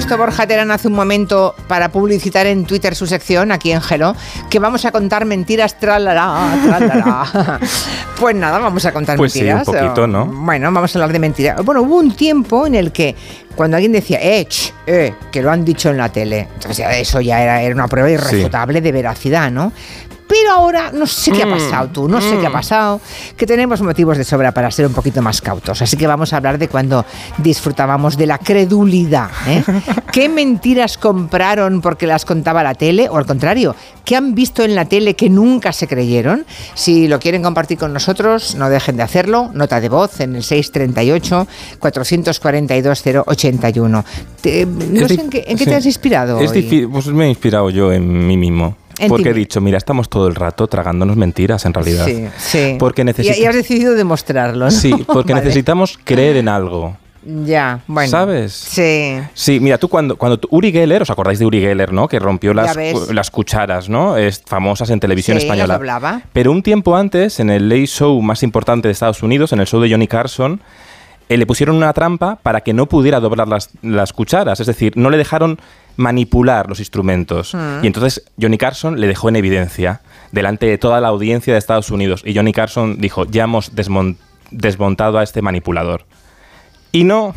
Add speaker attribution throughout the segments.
Speaker 1: puesto Borja Terán hace un momento para publicitar en Twitter su sección, aquí en Gelo, que vamos a contar mentiras, tralala, tralala. pues nada, vamos a contar
Speaker 2: Pues sí,
Speaker 1: mentiras.
Speaker 2: un poquito, ¿no?
Speaker 1: Bueno, vamos a hablar de mentiras. Bueno, hubo un tiempo en el que cuando alguien decía, eh, ch, eh, que lo han dicho en la tele, entonces eso ya era, era una prueba irrefutable de veracidad, ¿no? Pero ahora no sé qué ha
Speaker 2: Mm,
Speaker 1: pasado tú, no sé qué ha pasado, que tenemos motivos de sobra para ser un poquito más cautos. Así que vamos a hablar de cuando disfrutábamos de la credulidad. ¿eh? ¿Qué mentiras compraron porque las contaba la tele? O al contrario, ¿qué han visto en la tele que nunca se creyeron? Si lo quieren compartir con nosotros, no dejen de hacerlo. Nota de voz en el 638 442 081. Te- no
Speaker 2: Es
Speaker 1: sé en qué, en qué
Speaker 2: sí.
Speaker 1: te has inspirado.
Speaker 2: Es
Speaker 1: hoy?
Speaker 2: difícil, pues me he inspirado yo en mí mismo. Porque he dicho, mira, estamos todo el rato tragándonos mentiras en realidad.
Speaker 1: Sí, sí.
Speaker 2: Porque
Speaker 1: Y- has decidido demostrarlo. ¿no?
Speaker 2: Sí, porque
Speaker 1: Vale.
Speaker 2: necesitamos creer en algo.
Speaker 1: Ya, bueno.
Speaker 2: ¿Sabes?
Speaker 1: Sí.
Speaker 2: Sí, mira, tú cuando, cuando tú- Uri Geller, ¿os acordáis de Uri Geller, no? Que rompió las, las cucharas, ¿no? Es, famosas en televisión
Speaker 1: Sí,
Speaker 2: española.
Speaker 1: las doblaba.
Speaker 2: Pero un tiempo antes, en el late show más importante de Estados Unidos, en el show de Johnny Carson, eh, le pusieron una trampa para que no pudiera doblar las, las cucharas. Es decir, no le dejaron manipular los instrumentos.
Speaker 1: Mm.
Speaker 2: Y entonces Johnny Carson le dejó en evidencia delante de toda la audiencia de Estados Unidos. Y Johnny Carson dijo, ya hemos desmon- desmontado a este manipulador. Y no,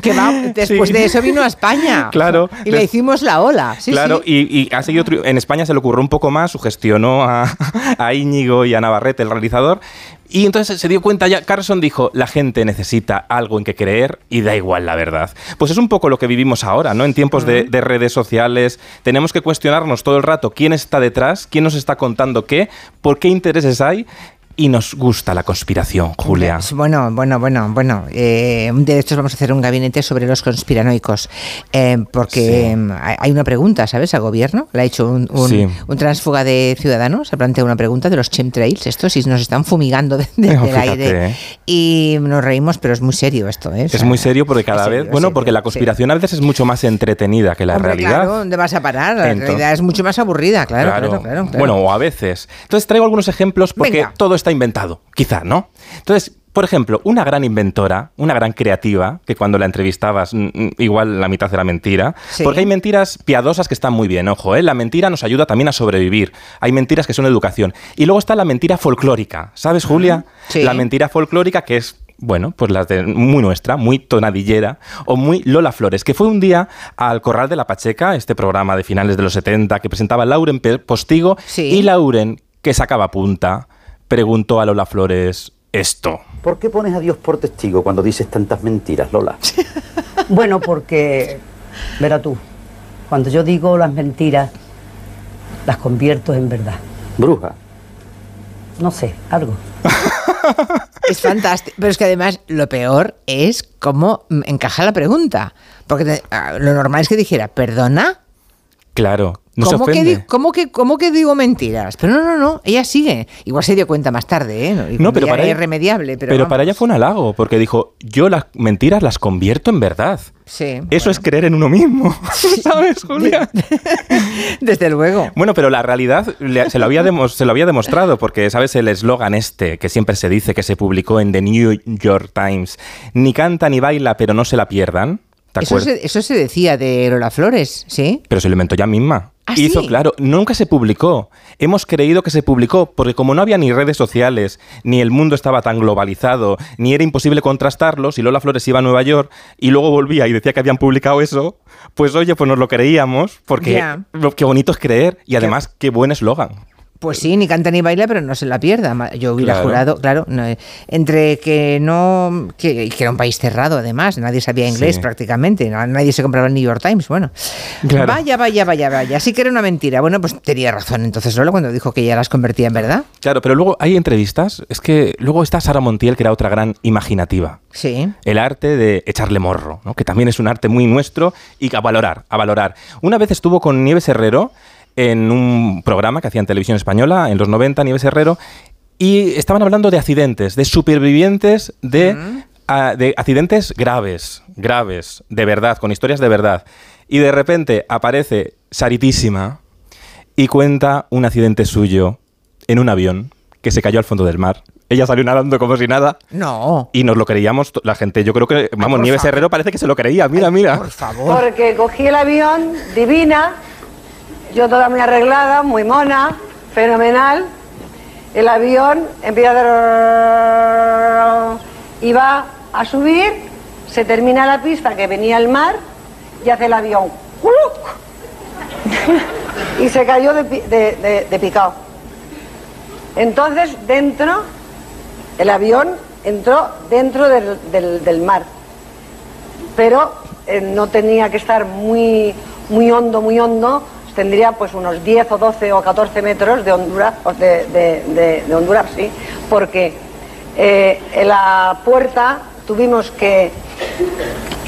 Speaker 1: Que va, después
Speaker 2: Sí.
Speaker 1: de eso vino a España.
Speaker 2: Claro.
Speaker 1: Y le hicimos la ola. Sí,
Speaker 2: claro,
Speaker 1: sí.
Speaker 2: Y, y ha seguido en España se le ocurrió un poco más, sugestionó a, a Íñigo y a Navarrete, el realizador, y entonces se dio cuenta ya, Carson dijo, la gente necesita algo en que creer y da igual la verdad. Pues es un poco lo que vivimos ahora, ¿no? En tiempos de, de redes sociales, tenemos que cuestionarnos todo el rato quién está detrás, quién nos está contando qué, por qué intereses hay. Y nos gusta la conspiración, Julia.
Speaker 1: Bueno, bueno, bueno, bueno. eh, de estos vamos a hacer un gabinete sobre los conspiranoicos. eh, porque
Speaker 2: Sí.
Speaker 1: hay una pregunta, ¿sabes? Al gobierno. Le ha hecho un, un,
Speaker 2: Sí.
Speaker 1: un transfuga de ciudadanos. Se ha planteado una pregunta de los chemtrails. Estos si nos están fumigando de- de-
Speaker 2: No,
Speaker 1: aire.
Speaker 2: ¿eh?
Speaker 1: Y nos reímos, pero es muy serio esto, ¿eh? O
Speaker 2: Es muy serio porque cada vez, bueno,
Speaker 1: serio,
Speaker 2: porque la
Speaker 1: sí.
Speaker 2: conspiración a veces es mucho más entretenida que la
Speaker 1: Hombre,
Speaker 2: realidad.
Speaker 1: Claro, ¿dónde vas a parar? La
Speaker 2: Entonces-
Speaker 1: realidad es mucho más aburrida, claro, claro, claro. claro.
Speaker 2: Bueno, o a veces. Entonces traigo algunos ejemplos porque
Speaker 1: Venga.
Speaker 2: todo está inventado, quizá, ¿no? Entonces, por ejemplo, una gran inventora, una gran creativa, que cuando la entrevistabas mm, mm, igual la mitad era mentira,
Speaker 1: Sí.
Speaker 2: porque hay mentiras piadosas que están muy bien, ojo, ¿eh? la mentira nos ayuda también a sobrevivir, hay mentiras que son educación. Y luego está la mentira folclórica, ¿sabes, Julia?
Speaker 1: Sí.
Speaker 2: La mentira folclórica que es bueno, pues la de muy nuestra, muy tonadillera, o muy Lola Flores, que fue un día al Corral de la Pacheca, este programa de finales de los 70 que presentaba Lauren Postigo,
Speaker 1: Sí.
Speaker 2: y Lauren, que sacaba punta, preguntó a Lola Flores esto.
Speaker 3: ¿Por qué pones a Dios por testigo cuando dices tantas mentiras, Lola?
Speaker 4: Bueno, porque, verá tú, cuando yo digo las mentiras, las convierto en verdad.
Speaker 3: Bruja.
Speaker 4: No sé, algo.
Speaker 1: Es fantástico. Pero es que además lo peor es cómo encaja la pregunta. Porque te- ah, lo normal es que dijera, ¿perdona?
Speaker 2: Claro, no se
Speaker 1: ¿Cómo que,
Speaker 2: ofende.
Speaker 1: di- cómo, que, ¿Cómo que digo mentiras? Pero no, no, no, ella sigue. Igual se dio cuenta más tarde, ¿eh?
Speaker 2: No, pero para ella-
Speaker 1: irremediable. Pero,
Speaker 2: Pero para ella fue un halago, porque dijo, yo las mentiras las convierto en verdad.
Speaker 1: Sí.
Speaker 2: Eso es creer en uno mismo, ¿sabes, Julia?
Speaker 1: Desde luego.
Speaker 2: Bueno, pero la realidad le- se lo, había demo- se lo había demostrado, porque sabes el eslogan este que siempre se dice que se publicó en The New York Times, ni canta ni baila, pero no se la pierdan. ¿Te
Speaker 1: Eso se, eso se decía de Lola Flores, ¿sí?
Speaker 2: Pero se lo inventó ella misma.
Speaker 1: ¿Ah,
Speaker 2: Hizo,
Speaker 1: sí?
Speaker 2: claro, nunca se publicó. Hemos creído que se publicó, porque como no había ni redes sociales, ni el mundo estaba tan globalizado, ni era imposible contrastarlo, si Lola Flores iba a Nueva York y luego volvía y decía que habían publicado eso, pues oye, pues nos lo creíamos, porque lo- qué bonito es creer y además qué buen eslogan.
Speaker 1: Pues sí, ni canta ni baila, pero no se la pierda. Yo hubiera
Speaker 2: Claro.
Speaker 1: jurado, claro, no, eh, entre que no. Que, que era un país cerrado, además, nadie sabía inglés
Speaker 2: Sí.
Speaker 1: prácticamente, na- nadie se compraba el New York Times. Bueno,
Speaker 2: Claro.
Speaker 1: vaya, vaya, vaya, vaya. Sí que era una mentira. Bueno, pues tenía razón entonces Lola cuando dijo que ya las convertía en verdad.
Speaker 2: Claro, pero luego hay entrevistas, es que luego está Sara Montiel, que era otra gran imaginativa.
Speaker 1: Sí.
Speaker 2: El arte de echarle morro, ¿no? que también es un arte muy nuestro y a valorar, a valorar. Una vez estuvo con Nieves Herrero en un programa que hacía en televisión española en los 90, Nieves Herrero, y estaban hablando de accidentes, de supervivientes de, ah, de accidentes graves, graves, de verdad, con historias de verdad. Y de repente aparece Saritísima y cuenta un accidente suyo en un avión que se cayó al fondo del mar. Ella salió nadando como si nada.
Speaker 1: No.
Speaker 2: Y nos lo creíamos la gente. Yo creo que, vamos,
Speaker 1: por
Speaker 2: Nieves
Speaker 1: favor.
Speaker 2: Herrero parece que se lo creía. Mira, mira.
Speaker 1: Por favor.
Speaker 5: Porque cogí el avión, divina, yo toda muy arreglada, muy mona, fenomenal. El avión empieza a... iba a subir, se termina la pista que venía el mar y hace el avión y se cayó de, de- picado. Entonces dentro, el avión entró dentro del- del- del mar pero eh, no tenía que estar muy, muy hondo, muy hondo, tendría pues unos 10 o 12 o 14 metros de Honduras, de, de- de- de Honduras, sí, porque eh, en la puerta tuvimos que,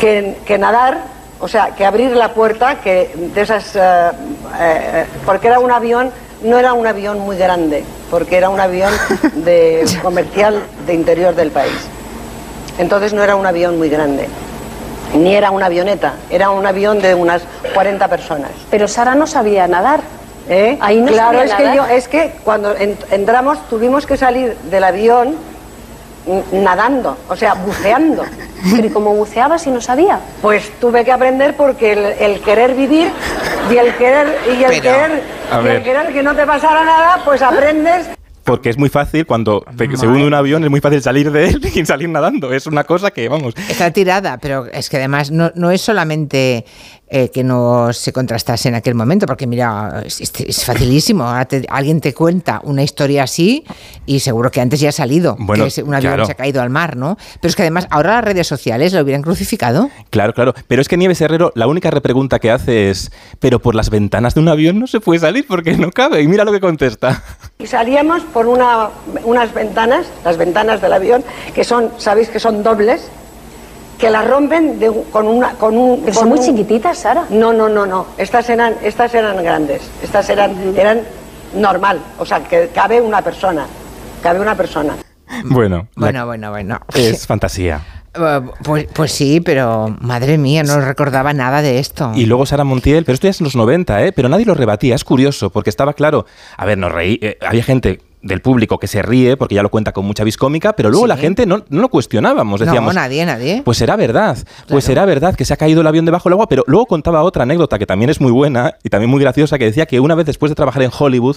Speaker 5: que, que nadar, o sea, que abrir la puerta, que de esas, eh, eh, porque era un avión, no era un avión muy grande, porque era un avión de comercial de interior del país. Entonces no era un avión muy grande, ni era una avioneta, era un avión de unas 40 personas.
Speaker 6: Pero Sara no sabía nadar.
Speaker 5: ¿eh?
Speaker 6: Ahí no
Speaker 5: claro,
Speaker 6: sabía
Speaker 5: es que, yo, es que cuando en- entramos tuvimos que salir del avión nadando, o sea, buceando.
Speaker 6: Pero ¿y cómo buceaba si no sabía?
Speaker 5: Pues tuve que aprender porque el, el querer vivir y el querer y el
Speaker 1: Pero,
Speaker 5: querer
Speaker 2: a
Speaker 5: y
Speaker 2: ver.
Speaker 5: el querer que no te pasara nada, pues aprendes
Speaker 2: Porque es muy fácil cuando te- se hunde un avión, es muy fácil salir de él y salir nadando. Es una cosa que, vamos.
Speaker 1: Está tirada, pero es que además no, no es solamente eh, que no se contrastase en aquel momento, porque mira, es, facilísimo. Ahora te- alguien te cuenta una historia así y seguro que antes ya ha salido,
Speaker 2: Bueno,
Speaker 1: que es- un avión
Speaker 2: claro.
Speaker 1: se ha caído al mar, ¿no? Pero es que además ahora las redes sociales lo hubieran crucificado.
Speaker 2: Claro, claro. Pero es que Nieves Herrero, la única repregunta que hace es: ¿pero por las ventanas de un avión no se puede salir porque no cabe? Y mira lo que contesta.
Speaker 5: y salíamos por una, unas ventanas, las ventanas del avión, que son, sabéis que son dobles, que las rompen de con una con un
Speaker 6: Pero
Speaker 5: con
Speaker 6: son muy
Speaker 5: un-
Speaker 6: chiquititas, Sara.
Speaker 5: No, no, no, no. Estas eran estas eran grandes. Estas eran eran normal, o sea, que cabe una persona. Cabe una persona.
Speaker 2: Bueno, la-
Speaker 1: Bueno, bueno, bueno.
Speaker 2: es fantasía.
Speaker 1: Eh, Pues, pues sí, pero madre mía, no recordaba nada de esto.
Speaker 2: Y luego Sara Montiel, pero esto ya es en los 90, ¿eh? Pero nadie lo rebatía, es curioso, porque estaba claro, a ver, nos reí, eh, había gente del público que se ríe porque ya lo cuenta con mucha vis cómica, pero luego
Speaker 1: Sí.
Speaker 2: la gente no, no lo cuestionábamos, decíamos,
Speaker 1: no, nadie, nadie.
Speaker 2: pues será verdad,
Speaker 1: Claro.
Speaker 2: pues será verdad que se ha caído el avión debajo del agua, pero luego contaba otra anécdota que también es muy buena y también muy graciosa, que decía que una vez después de trabajar en Hollywood,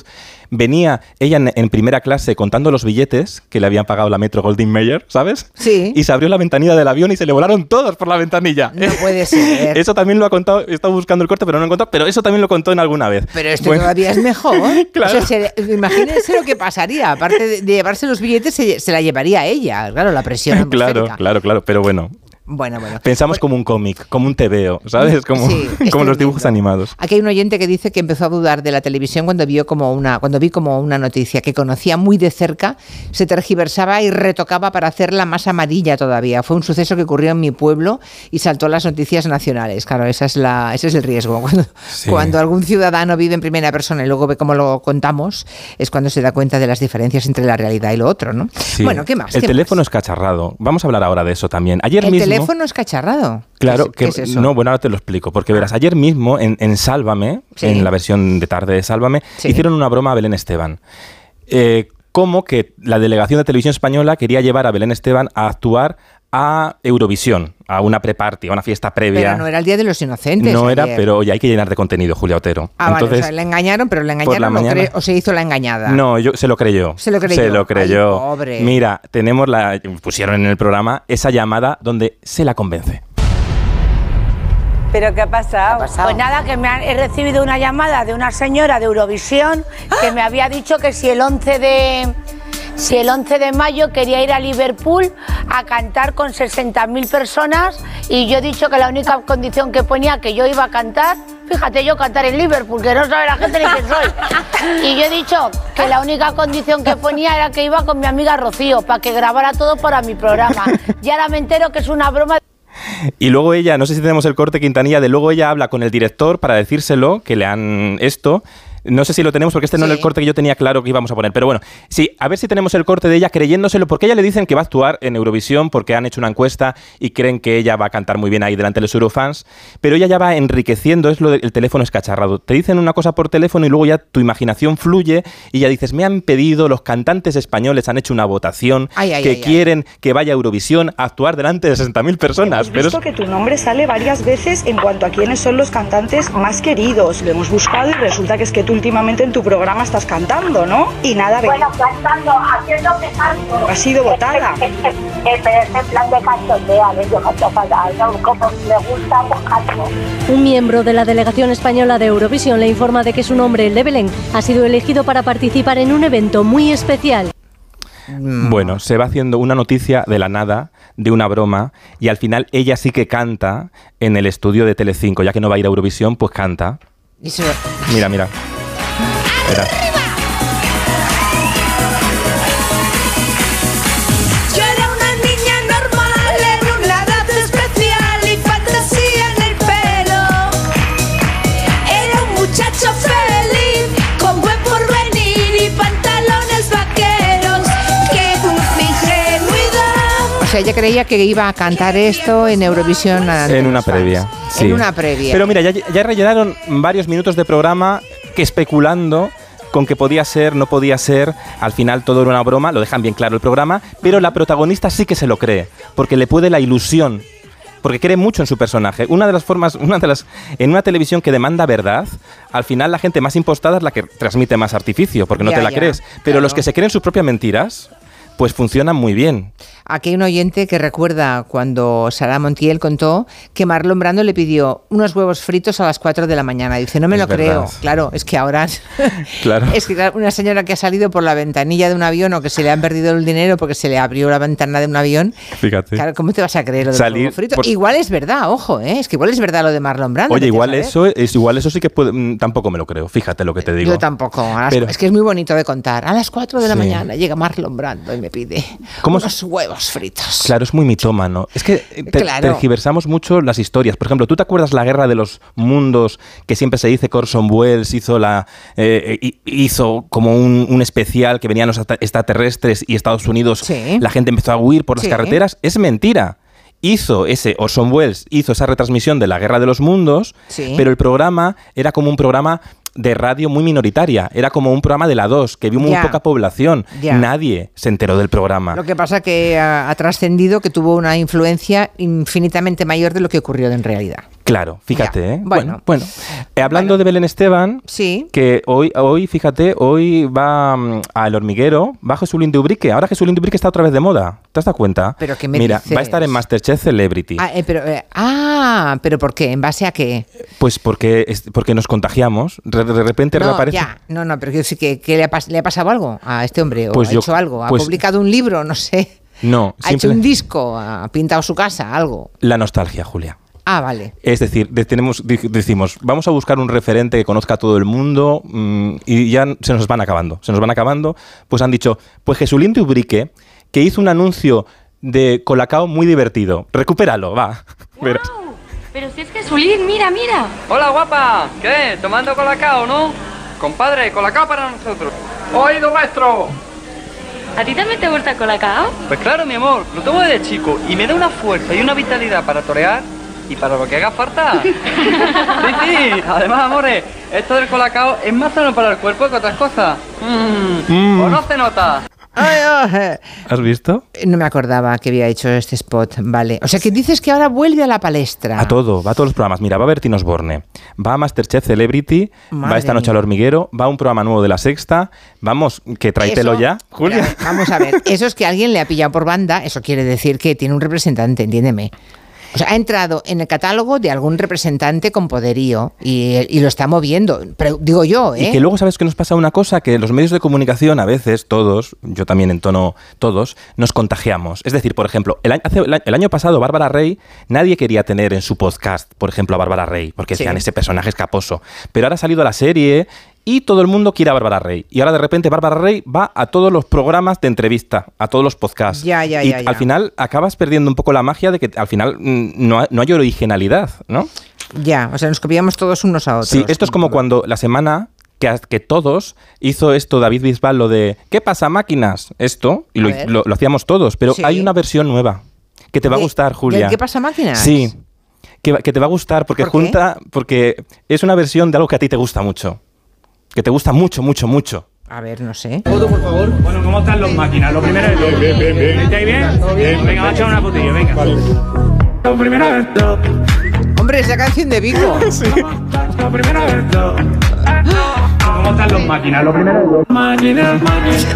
Speaker 2: venía ella en, en primera clase contando los billetes que le habían pagado la Metro Goldwyn Mayer, ¿sabes?
Speaker 1: Sí.
Speaker 2: Y se abrió la ventanilla del avión y se le volaron todos por la ventanilla.
Speaker 1: No puede ser.
Speaker 2: Eso también lo ha contado, he estado buscando el corte, pero no lo he encontrado, pero eso también lo contó en alguna vez.
Speaker 1: Pero esto
Speaker 2: Bueno,
Speaker 1: todavía es mejor.
Speaker 2: Claro.
Speaker 1: O sea, se- imagínense lo que pasaría. Aparte de, llevarse los billetes, se, se la llevaría ella. Claro, la presión
Speaker 2: Claro, claro, claro, pero bueno,
Speaker 1: Bueno, bueno.
Speaker 2: pensamos como un cómic, como un TVO, ¿sabes? Como,
Speaker 1: Sí, es
Speaker 2: como los dibujos animados.
Speaker 1: Aquí hay un oyente que dice que empezó a dudar de la televisión cuando vio como una, cuando vi como una noticia que conocía muy de cerca, se tergiversaba y retocaba para hacerla más amarilla todavía. Fue un suceso que ocurrió en mi pueblo y saltó a las noticias nacionales. Claro, esa es la, ese es el riesgo. Cuando,
Speaker 2: Sí.
Speaker 1: cuando algún ciudadano vive en primera persona y luego ve cómo lo contamos, es cuando se da cuenta de las diferencias entre la realidad y lo otro, ¿no?
Speaker 2: Sí.
Speaker 1: Bueno, ¿qué más?
Speaker 2: El
Speaker 1: ¿Qué
Speaker 2: teléfono
Speaker 1: más?
Speaker 2: es cacharrado. Vamos a hablar ahora de eso también. Ayer
Speaker 1: El
Speaker 2: mismo.
Speaker 1: Teléfono es cacharrado.
Speaker 2: Claro,
Speaker 1: ¿Qué
Speaker 2: que
Speaker 1: es- qué es eso?
Speaker 2: no, bueno, ahora te lo explico, porque verás, ayer mismo en, en Sálvame,
Speaker 1: Sí.
Speaker 2: en la versión de tarde de Sálvame,
Speaker 1: Sí.
Speaker 2: hicieron una broma a Belén Esteban. Eh, como que la delegación de televisión española quería llevar a Belén Esteban a actuar a Eurovisión, a una pre-party, a una fiesta previa.
Speaker 1: Pero no era el Día de los Inocentes.
Speaker 2: No era, pero oye, hay que llenar de contenido, Julia Otero.
Speaker 1: Ah, vale,
Speaker 2: Entonces,
Speaker 1: o sea, le engañaron, pero le
Speaker 2: por la
Speaker 1: engañaron o,
Speaker 2: mañana-
Speaker 1: o se hizo la engañada.
Speaker 2: No, yo, se lo creyó.
Speaker 1: Se lo creyó.
Speaker 2: Se lo creyó.
Speaker 1: Ay, pobre.
Speaker 2: Mira, tenemos la. Pusieron en el programa esa llamada donde se la convence.
Speaker 7: ¿Pero qué ha pasado?
Speaker 8: Pues nada, que me han- he recibido una llamada de una señora de Eurovisión que me había dicho que si el 11 de si el 11 de mayo quería ir a Liverpool a cantar con 60.000 personas y yo he dicho que la única condición que ponía que yo iba a cantar, fíjate yo cantar en Liverpool, que no sabe la gente ni quién soy. Y yo he dicho que la única condición que ponía era que iba con mi amiga Rocío para que grabara todo para mi programa. Y ahora me entero que es una broma
Speaker 2: Y luego ella, no sé si tenemos el corte Quintanilla, de luego ella habla con el director para decírselo, que le han esto. No sé si lo tenemos porque este no
Speaker 1: Sí.
Speaker 2: era el corte que yo tenía claro que íbamos a poner. Pero bueno, sí, a ver si tenemos el corte de ella creyéndoselo, porque ella le dicen que va a actuar en Eurovisión porque han hecho una encuesta y creen que ella va a cantar muy bien ahí delante de los Eurofans. Pero ella ya va enriqueciendo, es lo del teléfono escacharrado. Te dicen una cosa por teléfono y luego ya tu imaginación fluye y ya dices, me han pedido, los cantantes españoles han hecho una votación
Speaker 1: Ay, ay,
Speaker 2: que
Speaker 1: ay, ay.
Speaker 2: quieren que vaya a Eurovisión a actuar delante de 60.000 personas.
Speaker 7: Hemos
Speaker 2: Pero es-
Speaker 7: visto que tu nombre sale varias veces en cuanto a quiénes son los cantantes más queridos. Lo hemos buscado y resulta que es que tú últimamente en tu programa estás cantando, ¿no? Y nada, ve-
Speaker 9: Bueno, cantando, haciendo que canto.
Speaker 7: Ha sido votada.
Speaker 9: Pero es en plan de cachondeo, yo canto fatal, ¿no? Como me gusta, pues canto.
Speaker 10: Un miembro de la delegación española de Eurovisión le informa de que su nombre, el de Belén, ha sido elegido para participar en un evento muy especial.
Speaker 2: Bueno, se va haciendo una noticia de la nada, de una broma, y al final ella sí que canta en el estudio de Telecinco, ya que no va a ir a Eurovisión, pues canta.
Speaker 1: Y se-
Speaker 2: Mira, mira. Verás.
Speaker 11: Yo era una niña normal en una edad especial y fantasía en el pelo. Era un muchacho feliz con buen porvenir y pantalones vaqueros. ¡Qué dulce ingenuidad!
Speaker 1: O sea, ella creía que iba a cantar esto en Eurovisión.
Speaker 2: En una previa. sí.
Speaker 1: En una previa.
Speaker 2: Pero mira, ya, ya rellenaron varios minutos de programa que especulando con que podía ser, no podía ser, al final todo era una broma, lo dejan bien claro el programa, pero la protagonista sí que se lo cree, porque le puede la ilusión, porque cree mucho en su personaje. Una de las formas, una de las, en una televisión que demanda verdad, al final la gente más impostada es la que transmite más artificio, porque no
Speaker 1: Ya,
Speaker 2: te la
Speaker 1: ya,
Speaker 2: crees. Pero los
Speaker 1: claro.
Speaker 2: que se creen sus propias mentiras, pues funcionan muy bien.
Speaker 1: Aquí hay un oyente que recuerda cuando Sara Montiel contó que Marlon Brando le pidió unos huevos fritos a las 4 de la mañana. Dice, no me
Speaker 2: Es
Speaker 1: lo creo. Claro, es que ahora...
Speaker 2: Claro.
Speaker 1: Es que una señora que ha salido por la ventanilla de un avión o que se le han perdido el dinero porque se le abrió la ventana de un avión.
Speaker 2: Fíjate.
Speaker 1: Claro, ¿cómo te vas a creer lo del
Speaker 2: Salir
Speaker 1: huevo frito?
Speaker 2: por-
Speaker 1: Igual es verdad, ojo, ¿eh? es que igual es verdad lo de Marlon Brando.
Speaker 2: Oye, igual eso, es, igual eso sí que puede, mm, tampoco me lo creo, fíjate lo que te digo.
Speaker 1: Yo tampoco. a las-
Speaker 2: Pero-
Speaker 1: es que es muy bonito de contar. A las 4 de la
Speaker 2: Sí.
Speaker 1: mañana llega Marlon Brando y me pide
Speaker 2: ¿Cómo
Speaker 1: unos huevos fritos.
Speaker 2: Claro, es muy mitómano. Es que eh, te,
Speaker 1: Claro.
Speaker 2: tergiversamos mucho las historias. Por ejemplo, ¿tú te acuerdas la guerra de los mundos que siempre se dice que Orson Welles hizo la eh, hi- hizo como un, un especial que venían los extraterrestres y Estados Unidos
Speaker 1: Sí.
Speaker 2: la gente empezó a huir por las
Speaker 1: Sí.
Speaker 2: carreteras? Es mentira. Hizo ese Orson Welles hizo esa retransmisión de la guerra de los mundos,
Speaker 1: Sí.
Speaker 2: pero el programa era como un programa de radio muy minoritaria, era como un programa de la 2 que vio muy
Speaker 1: Ya.
Speaker 2: poca población.
Speaker 1: Ya.
Speaker 2: Nadie se enteró del programa.
Speaker 1: Lo que pasa que ha, ha trascendido que tuvo una influencia infinitamente mayor de lo que ocurrió en realidad.
Speaker 2: Claro, fíjate,
Speaker 1: Ya,
Speaker 2: ¿eh?
Speaker 1: bueno.
Speaker 2: Bueno, Eh, hablando de Belén Esteban,
Speaker 1: Sí.
Speaker 2: que hoy, hoy, fíjate, hoy va mm, al hormiguero, va Jesulín de Ubrique. Ahora Jesulín de Ubrique está otra vez de moda. ¿Te has dado cuenta?
Speaker 1: ¿Pero me
Speaker 2: Mira,
Speaker 1: dices?
Speaker 2: va a estar en Masterchef Celebrity.
Speaker 1: Ah, eh, pero, eh, ah, pero ¿por qué? ¿En base a qué?
Speaker 2: Pues porque, es- porque nos contagiamos. Re- De repente
Speaker 1: No,
Speaker 2: reaparece.
Speaker 1: ya, no, no, pero quiero decir que, que le, ha pas- le ha pasado algo a este hombre, o
Speaker 2: Pues
Speaker 1: ha
Speaker 2: yo-
Speaker 1: hecho algo, ha
Speaker 2: pues-
Speaker 1: publicado un libro, no sé,
Speaker 2: No,
Speaker 1: ha hecho un disco, ha pintado su casa, algo.
Speaker 2: la nostalgia, Julia.
Speaker 1: Ah, vale.
Speaker 2: Es decir, de- tenemos, decimos, vamos a buscar un referente que conozca a todo el mundo mm, y ya se nos van acabando. Se nos van acabando. Pues han dicho, pues Jesulín de Ubrique, que hizo un anuncio de Colacao muy divertido. Recupéralo, va. Verás.
Speaker 12: Pero si es Jesulín, mira, mira.
Speaker 13: Hola guapa, ¿qué? ¿Tomando colacao, no? Compadre, colacao para nosotros. Oído maestro.
Speaker 12: ¿A ti también te gusta Colacao?
Speaker 13: Pues claro, mi amor, lo tomo desde chico y me da una fuerza y una vitalidad para torear y para lo que haga falta. sí, sí, además, amores, esto del colacao es más sano para el cuerpo que otras cosas. Mm,
Speaker 2: Mm.
Speaker 13: ¿O no se nota?
Speaker 2: ¿Has visto?
Speaker 1: No me acordaba que había hecho este spot, vale. O sea que dices que ahora vuelve a la palestra.
Speaker 2: A todo, va a todos los programas. Mira, va a Bertín Osborne, va a Masterchef Celebrity, va esta noche al hormiguero, va a un programa nuevo de la sexta. Vamos, que tráetelo ya, Julia.
Speaker 1: Mira, Vamos a ver, eso es que alguien le ha pillado por banda, eso quiere decir que tiene un representante, entiéndeme. O sea, ha entrado en el catálogo de algún representante con poderío y, y lo está moviendo. Pero digo yo, ¿eh?
Speaker 2: Y que luego, ¿sabes que nos pasa una cosa? Que los medios de comunicación, a veces, todos, yo también en tono todos, nos contagiamos. Es decir, por ejemplo, el año, hace- el año- el año pasado, Bárbara Rey, nadie quería tener en su podcast, por ejemplo, a Bárbara Rey, porque
Speaker 1: Sí.
Speaker 2: decían ese personaje escaposo. Pero ahora ha salido la serie y todo el mundo quiere a Bárbara Rey. Y ahora de repente Bárbara Rey va a todos los programas de entrevista, a todos los podcasts.
Speaker 1: Ya, ya,
Speaker 2: y
Speaker 1: ya,
Speaker 2: al final acabas perdiendo un poco la magia de que al final mm, no, no hay originalidad, ¿no?
Speaker 1: Ya, o sea, nos copiamos todos unos a otros.
Speaker 2: Sí, esto es como cuando la semana que, que todos hizo esto David Bisbal, lo de ¿qué pasa máquinas? Esto, y lo, lo- lo hacíamos todos, pero
Speaker 1: Sí.
Speaker 2: hay una versión nueva que te va a
Speaker 1: ¿De-
Speaker 2: gustar, Julia.
Speaker 1: qué pasa máquinas?
Speaker 2: Sí, que, que te va a gustar porque junta, porque es una versión de algo que a ti te gusta mucho, que te gusta mucho, mucho, mucho.
Speaker 1: A ver, no sé.
Speaker 14: Foto, por favor. Bueno, ¿cómo están los máquinas? Lo primero es... Bien, bien, bien, bien. ¿Estáis bien? Bien. Venga, vamos a echar una fotillo, venga. Lo primero es...
Speaker 1: Hombre, es la canción de Vico.
Speaker 14: Lo primero es... ¿Cómo están los máquinas? Lo primero es... Máquinas, máquinas.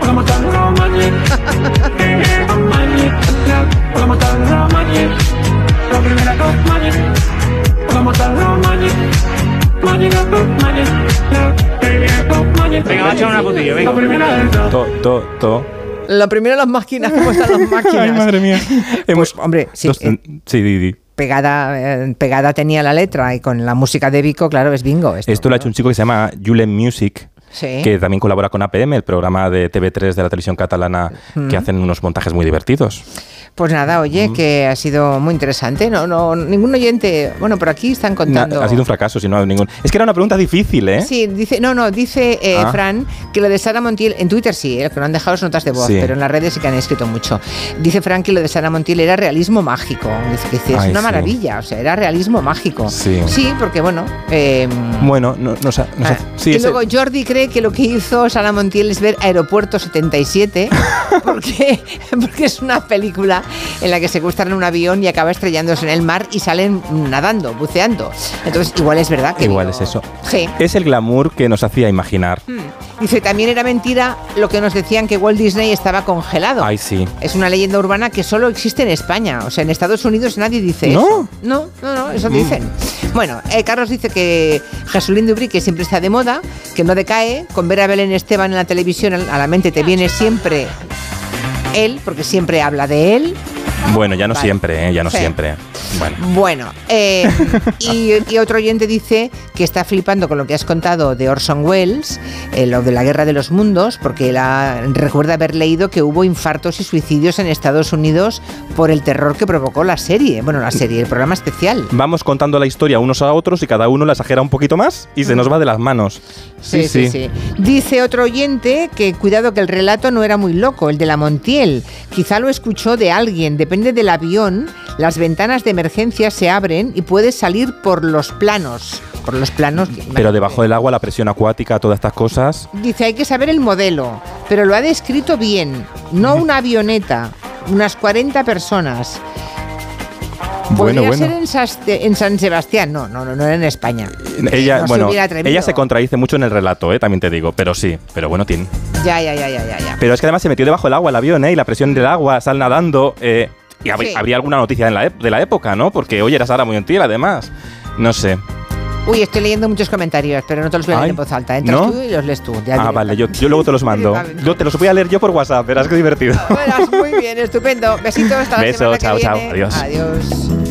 Speaker 14: ¿Cómo están los máquinas?
Speaker 2: To, to, to.
Speaker 1: Lo primero las máquinas, ¿cómo están las máquinas?
Speaker 2: Ay, madre mía.
Speaker 1: Pues, hombre, sí,
Speaker 2: Dos-
Speaker 1: eh,
Speaker 2: sí, di, di.
Speaker 1: pegada, eh, pegada tenía la letra y con la música de Vico, claro, es bingo. Esto.
Speaker 2: Esto lo ha hecho un chico que se llama Julen Music.
Speaker 1: Sí.
Speaker 2: que también colabora con APM, el programa de TV3 de la televisión catalana, que hacen unos montajes muy divertidos.
Speaker 1: Pues nada, oye,
Speaker 2: Mm.
Speaker 1: que ha sido muy interesante. No, no, ningún oyente. Bueno, por aquí están
Speaker 2: Na-
Speaker 1: contando.
Speaker 2: ha sido un fracaso, si no hay ningún. Es que era una pregunta difícil, ¿eh?
Speaker 1: Sí, dice, no, no, dice eh,
Speaker 2: Ah.
Speaker 1: Fran que lo de Sara Montiel, en Twitter sí, eh, que no han dejado sus notas de voz,
Speaker 2: Sí.
Speaker 1: pero en las redes sí que han escrito mucho. Dice Fran que lo de Sara Montiel era realismo mágico. Dice que dice, es
Speaker 2: Ay,
Speaker 1: una
Speaker 2: sí.
Speaker 1: maravilla, o sea, era realismo mágico.
Speaker 2: Sí.
Speaker 1: porque bueno. eh,
Speaker 2: Bueno, no, no, no
Speaker 1: ah,
Speaker 2: sí,
Speaker 1: y
Speaker 2: ese-
Speaker 1: luego Jordi cree que lo que hizo Sara Montiel es ver Aeropuerto 77, porque, porque es una película en la que secuestran un avión y acaba estrellándose en el mar y salen nadando, buceando. Entonces, igual es verdad que.
Speaker 2: Igual es eso.
Speaker 1: Sí.
Speaker 2: Es el glamour que nos hacía imaginar.
Speaker 1: Dice, también era mentira lo que nos decían que Walt Disney estaba congelado.
Speaker 2: Ay, sí.
Speaker 1: Es una leyenda urbana que solo existe en España. O sea, en Estados Unidos nadie dice
Speaker 2: ¿No?
Speaker 1: eso. No, no, no, eso
Speaker 2: Mm.
Speaker 1: dicen. Bueno, eh, Carlos dice que Jesulín de Ubrique siempre está de moda, que no decae. Con ver a Belén Esteban en la televisión a la mente te viene siempre él, porque siempre habla de él.
Speaker 2: Bueno, ya no
Speaker 1: Vale.
Speaker 2: siempre, ¿eh? Ya no
Speaker 1: Sí.
Speaker 2: siempre. Bueno.
Speaker 1: Bueno, eh, y, y otro oyente dice que está flipando con lo que has contado de Orson Welles, eh, lo de la guerra de los mundos, porque la, recuerda haber leído que hubo infartos y suicidios en Estados Unidos por el terror que provocó la serie, bueno, la serie, el programa especial.
Speaker 2: Vamos contando la historia unos a otros y cada uno la exagera un poquito más y se nos va de las manos.
Speaker 1: Sí, sí, sí. Dice otro oyente que cuidado que el relato no era muy loco, el de la Montiel. Quizá lo escuchó de alguien, depende del avión, las ventanas de emergencia se abren y puedes salir por los planos. Por los planos.
Speaker 2: Pero debajo del agua, la presión acuática, todas estas cosas.
Speaker 1: Dice, hay que saber el modelo, pero lo ha descrito bien. No una avioneta, unas 40 personas.
Speaker 2: Bueno,
Speaker 1: Podría
Speaker 2: bueno.
Speaker 1: ser en, San Sebastián. No, no, no, no era en España.
Speaker 2: Ella,
Speaker 1: No se
Speaker 2: bueno,
Speaker 1: atrevido.
Speaker 2: ella se contradice mucho en el relato, ¿eh? también te digo, pero sí, pero bueno, tiene.
Speaker 1: Ya, ya, ya, ya, ya. ya.
Speaker 2: Pero es que además se metió debajo del agua el avión, ¿eh? Y la presión del agua, sal nadando. eh, y hab-
Speaker 1: Sí.
Speaker 2: habría alguna noticia la de la época, ¿no? Porque hoy era Sara Montiel, además. No sé.
Speaker 1: Uy, estoy leyendo muchos comentarios, pero no te los voy a leer en voz alta. Entras
Speaker 2: ¿no?
Speaker 1: tú y los lees tú. ya
Speaker 2: Ah, vale, yo, yo luego te los mando. Yo te los voy a leer yo por WhatsApp, verás qué divertido.
Speaker 1: Buenas, muy bien, estupendo. Besitos, hasta la
Speaker 2: Beso,
Speaker 1: que
Speaker 2: chao, chao, adiós.
Speaker 1: Adiós.